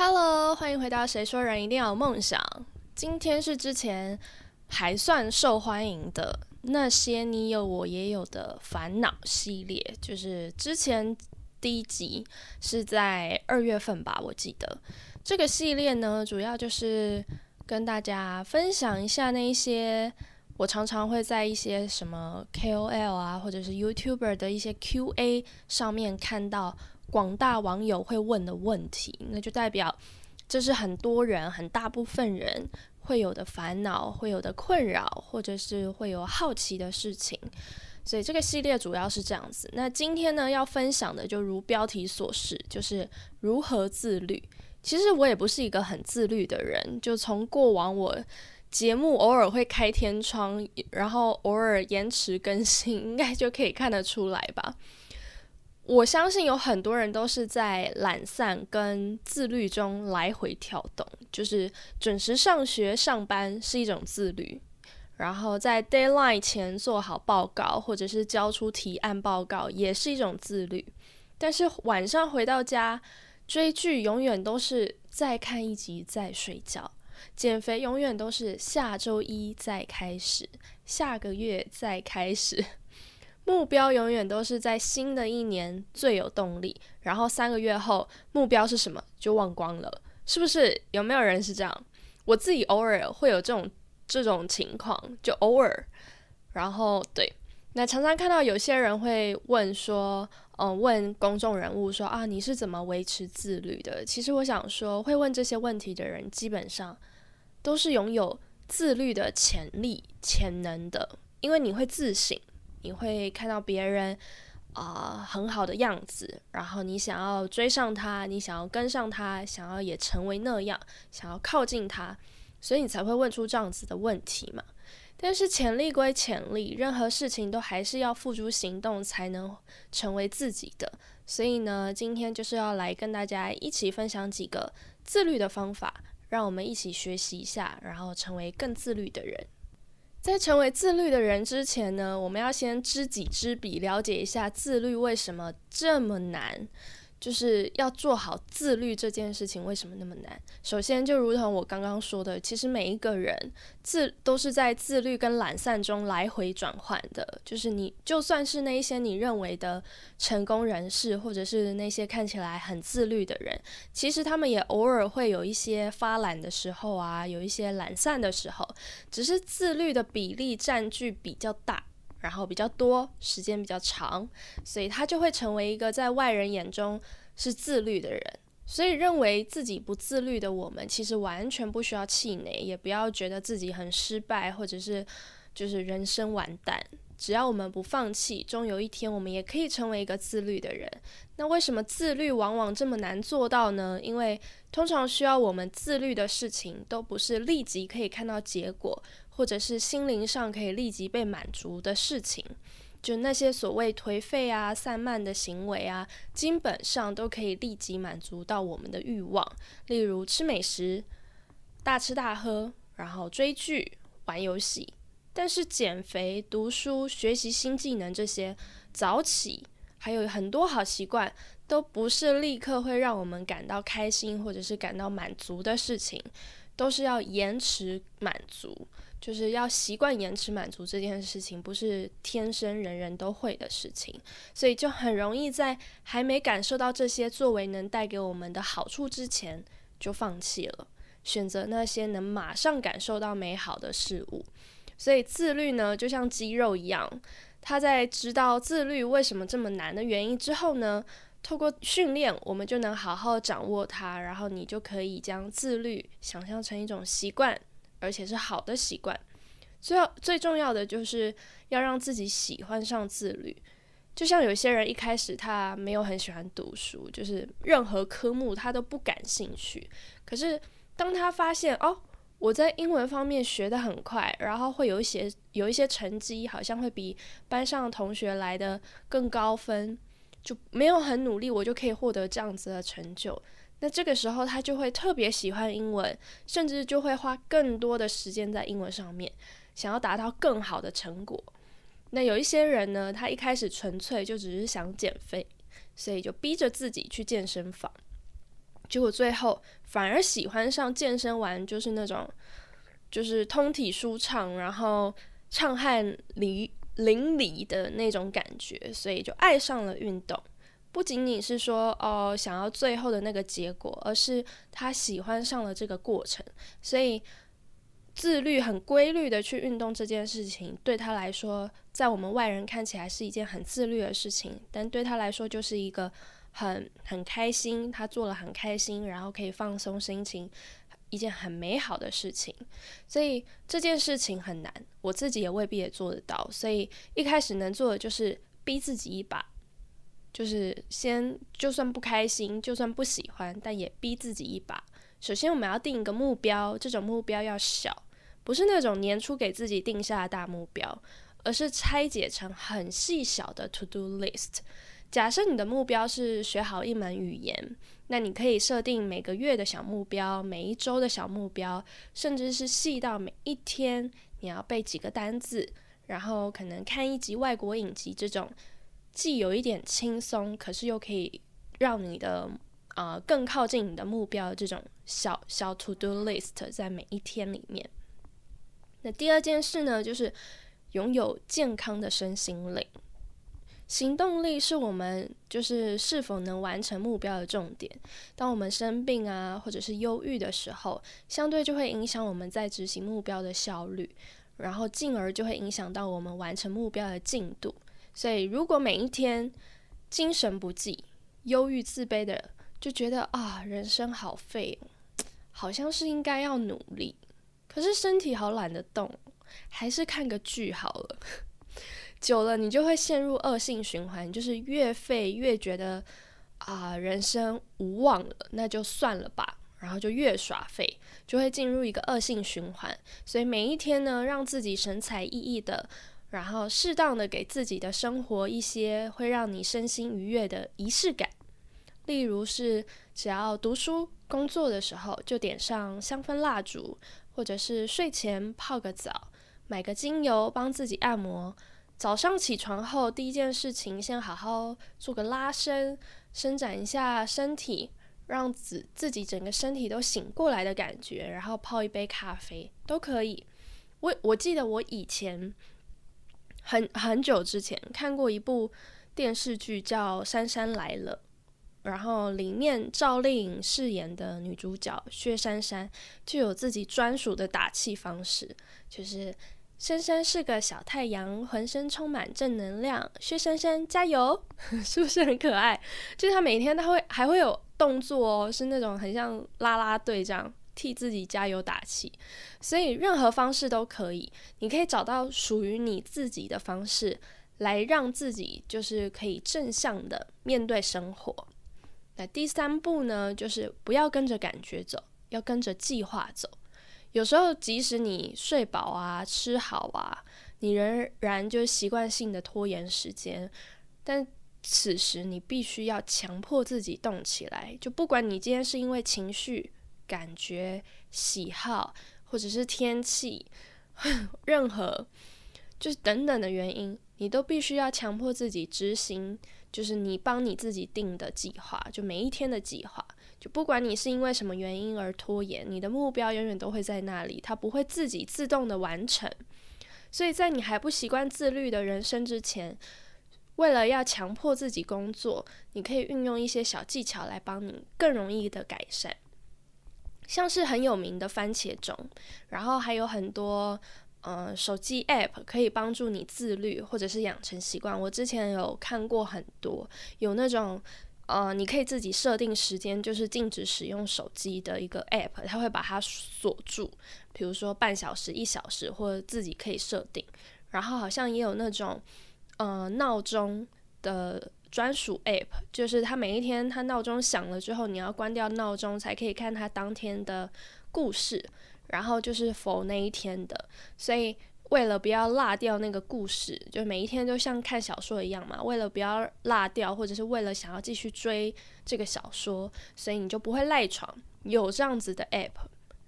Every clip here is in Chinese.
Hello，欢迎回到《谁说人一定要有梦想》。今天是之前还算受欢迎的那些你有我也有的烦恼系列，就是之前第一集是在二月份吧，我记得这个系列呢，主要就是跟大家分享一下那一些我常常会在一些什么 KOL 啊，或者是 YouTuber 的一些 QA 上面看到。广大网友会问的问题，那就代表这是很多人、很大部分人会有的烦恼、会有的困扰，或者是会有好奇的事情。所以这个系列主要是这样子。那今天呢，要分享的就如标题所示，就是如何自律。其实我也不是一个很自律的人，就从过往我节目偶尔会开天窗，然后偶尔延迟更新，应该就可以看得出来吧。我相信有很多人都是在懒散跟自律中来回跳动，就是准时上学上班是一种自律，然后在 deadline 前做好报告或者是交出提案报告也是一种自律，但是晚上回到家追剧永远都是再看一集再睡觉，减肥永远都是下周一再开始，下个月再开始。目标永远都是在新的一年最有动力，然后三个月后目标是什么就忘光了，是不是？有没有人是这样？我自己偶尔会有这种这种情况，就偶尔。然后对，那常常看到有些人会问说，嗯，问公众人物说啊，你是怎么维持自律的？其实我想说，会问这些问题的人，基本上都是拥有自律的潜力、潜能的，因为你会自省。你会看到别人啊很好的样子，然后你想要追上他，你想要跟上他，想要也成为那样，想要靠近他，所以你才会问出这样子的问题嘛。但是潜力归潜力，任何事情都还是要付诸行动才能成为自己的。所以呢，今天就是要来跟大家一起分享几个自律的方法，让我们一起学习一下，然后成为更自律的人。在成为自律的人之前呢，我们要先知己知彼，了解一下自律为什么这么难。就是要做好自律这件事情，为什么那么难？首先，就如同我刚刚说的，其实每一个人自都是在自律跟懒散中来回转换的。就是你就算是那一些你认为的成功人士，或者是那些看起来很自律的人，其实他们也偶尔会有一些发懒的时候啊，有一些懒散的时候，只是自律的比例占据比较大。然后比较多时间比较长，所以他就会成为一个在外人眼中是自律的人。所以认为自己不自律的我们，其实完全不需要气馁，也不要觉得自己很失败，或者是就是人生完蛋。只要我们不放弃，终有一天我们也可以成为一个自律的人。那为什么自律往往这么难做到呢？因为通常需要我们自律的事情，都不是立即可以看到结果。或者是心灵上可以立即被满足的事情，就那些所谓颓废啊、散漫的行为啊，基本上都可以立即满足到我们的欲望，例如吃美食、大吃大喝，然后追剧、玩游戏。但是减肥、读书、学习新技能这些早起，还有很多好习惯，都不是立刻会让我们感到开心或者是感到满足的事情，都是要延迟满足。就是要习惯延迟满足这件事情，不是天生人人都会的事情，所以就很容易在还没感受到这些作为能带给我们的好处之前就放弃了，选择那些能马上感受到美好的事物。所以自律呢，就像肌肉一样，他在知道自律为什么这么难的原因之后呢，透过训练，我们就能好好掌握它，然后你就可以将自律想象成一种习惯。而且是好的习惯，最要最重要的就是要让自己喜欢上自律。就像有些人一开始他没有很喜欢读书，就是任何科目他都不感兴趣。可是当他发现哦，我在英文方面学得很快，然后会有一些有一些成绩，好像会比班上同学来的更高分，就没有很努力，我就可以获得这样子的成就。那这个时候，他就会特别喜欢英文，甚至就会花更多的时间在英文上面，想要达到更好的成果。那有一些人呢，他一开始纯粹就只是想减肥，所以就逼着自己去健身房。结果最后反而喜欢上健身完就是那种就是通体舒畅，然后畅汗淋淋漓的那种感觉，所以就爱上了运动。不仅仅是说哦想要最后的那个结果，而是他喜欢上了这个过程，所以自律、很规律的去运动这件事情，对他来说，在我们外人看起来是一件很自律的事情，但对他来说就是一个很很开心，他做了很开心，然后可以放松心情，一件很美好的事情。所以这件事情很难，我自己也未必也做得到，所以一开始能做的就是逼自己一把。就是先，就算不开心，就算不喜欢，但也逼自己一把。首先，我们要定一个目标，这种目标要小，不是那种年初给自己定下的大目标，而是拆解成很细小的 to do list。假设你的目标是学好一门语言，那你可以设定每个月的小目标，每一周的小目标，甚至是细到每一天你要背几个单字，然后可能看一集外国影集这种。既有一点轻松，可是又可以让你的呃更靠近你的目标，这种小小 to do list 在每一天里面。那第二件事呢，就是拥有健康的身心灵。行动力是我们就是是否能完成目标的重点。当我们生病啊，或者是忧郁的时候，相对就会影响我们在执行目标的效率，然后进而就会影响到我们完成目标的进度。所以，如果每一天精神不济、忧郁、自卑的，就觉得啊，人生好废，好像是应该要努力，可是身体好懒得动，还是看个剧好了。久了，你就会陷入恶性循环，就是越废越觉得啊，人生无望了，那就算了吧，然后就越耍废，就会进入一个恶性循环。所以每一天呢，让自己神采奕奕的。然后适当的给自己的生活一些会让你身心愉悦的仪式感，例如是只要读书工作的时候就点上香氛蜡烛，或者是睡前泡个澡，买个精油帮自己按摩。早上起床后第一件事情，先好好做个拉伸，伸展一下身体，让自自己整个身体都醒过来的感觉，然后泡一杯咖啡都可以。我我记得我以前。很很久之前看过一部电视剧，叫《杉杉来了》，然后里面赵丽颖饰演的女主角薛杉杉就有自己专属的打气方式，就是珊珊是个小太阳，浑身充满正能量，薛杉杉加油，是不是很可爱？就是他每天他会还会有动作哦，是那种很像啦啦队这样。替自己加油打气，所以任何方式都可以。你可以找到属于你自己的方式，来让自己就是可以正向的面对生活。那第三步呢，就是不要跟着感觉走，要跟着计划走。有时候即使你睡饱啊、吃好啊，你仍然就习惯性的拖延时间，但此时你必须要强迫自己动起来。就不管你今天是因为情绪。感觉、喜好，或者是天气，任何就是等等的原因，你都必须要强迫自己执行，就是你帮你自己定的计划，就每一天的计划。就不管你是因为什么原因而拖延，你的目标永远都会在那里，它不会自己自动的完成。所以在你还不习惯自律的人生之前，为了要强迫自己工作，你可以运用一些小技巧来帮你更容易的改善。像是很有名的番茄钟，然后还有很多呃手机 App 可以帮助你自律或者是养成习惯。我之前有看过很多，有那种呃你可以自己设定时间，就是禁止使用手机的一个 App，它会把它锁住，比如说半小时、一小时，或者自己可以设定。然后好像也有那种呃闹钟的。专属 App 就是它每一天它闹钟响了之后，你要关掉闹钟才可以看它当天的故事，然后就是否那一天的。所以为了不要落掉那个故事，就每一天都像看小说一样嘛。为了不要落掉，或者是为了想要继续追这个小说，所以你就不会赖床。有这样子的 App，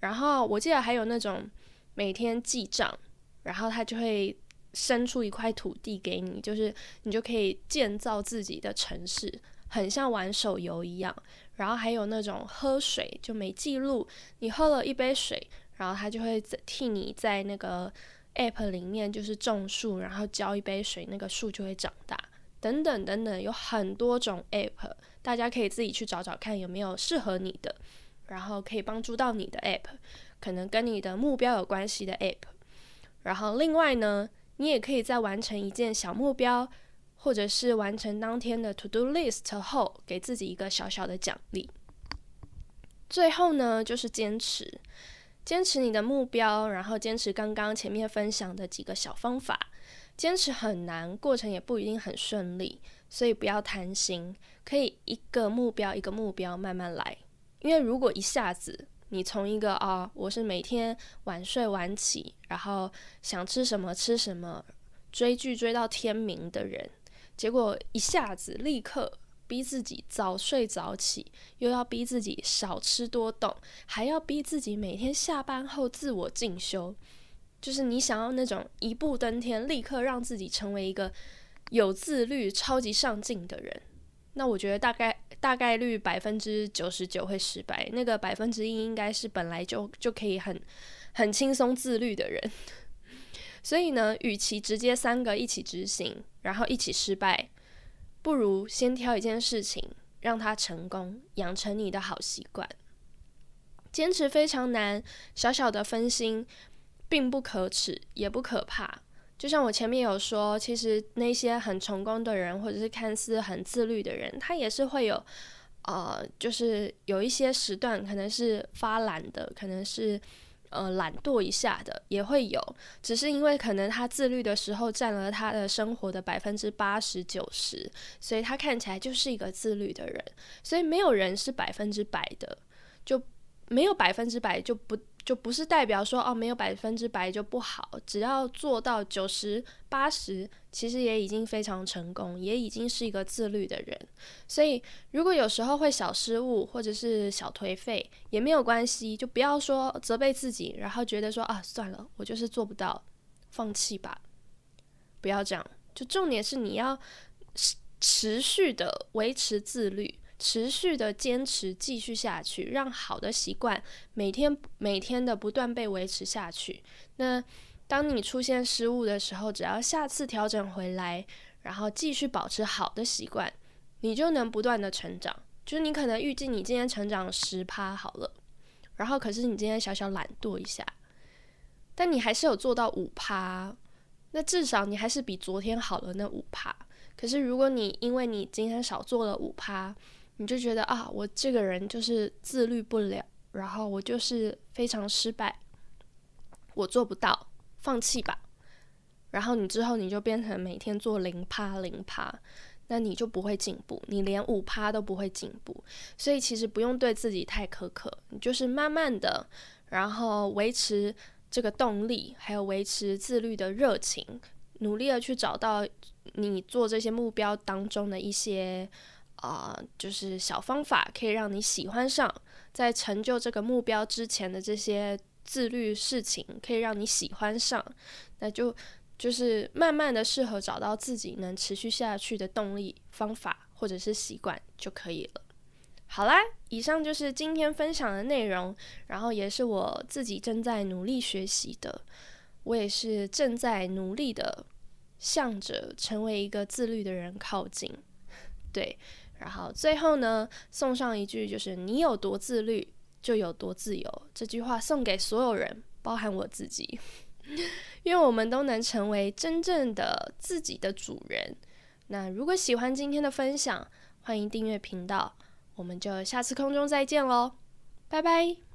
然后我记得还有那种每天记账，然后它就会。生出一块土地给你，就是你就可以建造自己的城市，很像玩手游一样。然后还有那种喝水就没记录，你喝了一杯水，然后它就会替你在那个 app 里面就是种树，然后浇一杯水，那个树就会长大，等等等等，有很多种 app，大家可以自己去找找看有没有适合你的，然后可以帮助到你的 app，可能跟你的目标有关系的 app。然后另外呢，你也可以在完成一件小目标。或者是完成当天的 to do list 后，给自己一个小小的奖励。最后呢，就是坚持，坚持你的目标，然后坚持刚刚前面分享的几个小方法。坚持很难，过程也不一定很顺利，所以不要贪心，可以一个目标一个目标慢慢来。因为如果一下子你从一个啊，我是每天晚睡晚起，然后想吃什么吃什么，追剧追到天明的人。结果一下子立刻逼自己早睡早起，又要逼自己少吃多动，还要逼自己每天下班后自我进修，就是你想要那种一步登天，立刻让自己成为一个有自律、超级上进的人。那我觉得大概大概率百分之九十九会失败，那个百分之一应该是本来就就可以很很轻松自律的人。所以呢，与其直接三个一起执行，然后一起失败，不如先挑一件事情，让它成功，养成你的好习惯。坚持非常难，小小的分心并不可耻，也不可怕。就像我前面有说，其实那些很成功的人，或者是看似很自律的人，他也是会有，呃，就是有一些时段可能是发懒的，可能是。呃，懒惰一下的也会有，只是因为可能他自律的时候占了他的生活的百分之八十九十，所以他看起来就是一个自律的人。所以没有人是百分之百的，就没有百分之百就不。就不是代表说哦，没有百分之百就不好，只要做到九十八十，其实也已经非常成功，也已经是一个自律的人。所以如果有时候会小失误或者是小颓废，也没有关系，就不要说责备自己，然后觉得说啊算了，我就是做不到，放弃吧。不要这样，就重点是你要持续的维持自律。持续的坚持继续下去，让好的习惯每天每天的不断被维持下去。那当你出现失误的时候，只要下次调整回来，然后继续保持好的习惯，你就能不断的成长。就是你可能预计你今天成长十趴好了，然后可是你今天小小懒惰一下，但你还是有做到五趴，那至少你还是比昨天好了那五趴。可是如果你因为你今天少做了五趴，你就觉得啊，我这个人就是自律不了，然后我就是非常失败，我做不到，放弃吧。然后你之后你就变成每天做零趴零趴，那你就不会进步，你连五趴都不会进步。所以其实不用对自己太苛刻，你就是慢慢的，然后维持这个动力，还有维持自律的热情，努力的去找到你做这些目标当中的一些。啊，就是小方法可以让你喜欢上，在成就这个目标之前的这些自律事情，可以让你喜欢上，那就就是慢慢的适合找到自己能持续下去的动力方法或者是习惯就可以了。好啦，以上就是今天分享的内容，然后也是我自己正在努力学习的，我也是正在努力的向着成为一个自律的人靠近，对。然后最后呢，送上一句，就是“你有多自律，就有多自由”。这句话送给所有人，包含我自己，愿我们都能成为真正的自己的主人。那如果喜欢今天的分享，欢迎订阅频道，我们就下次空中再见喽，拜拜。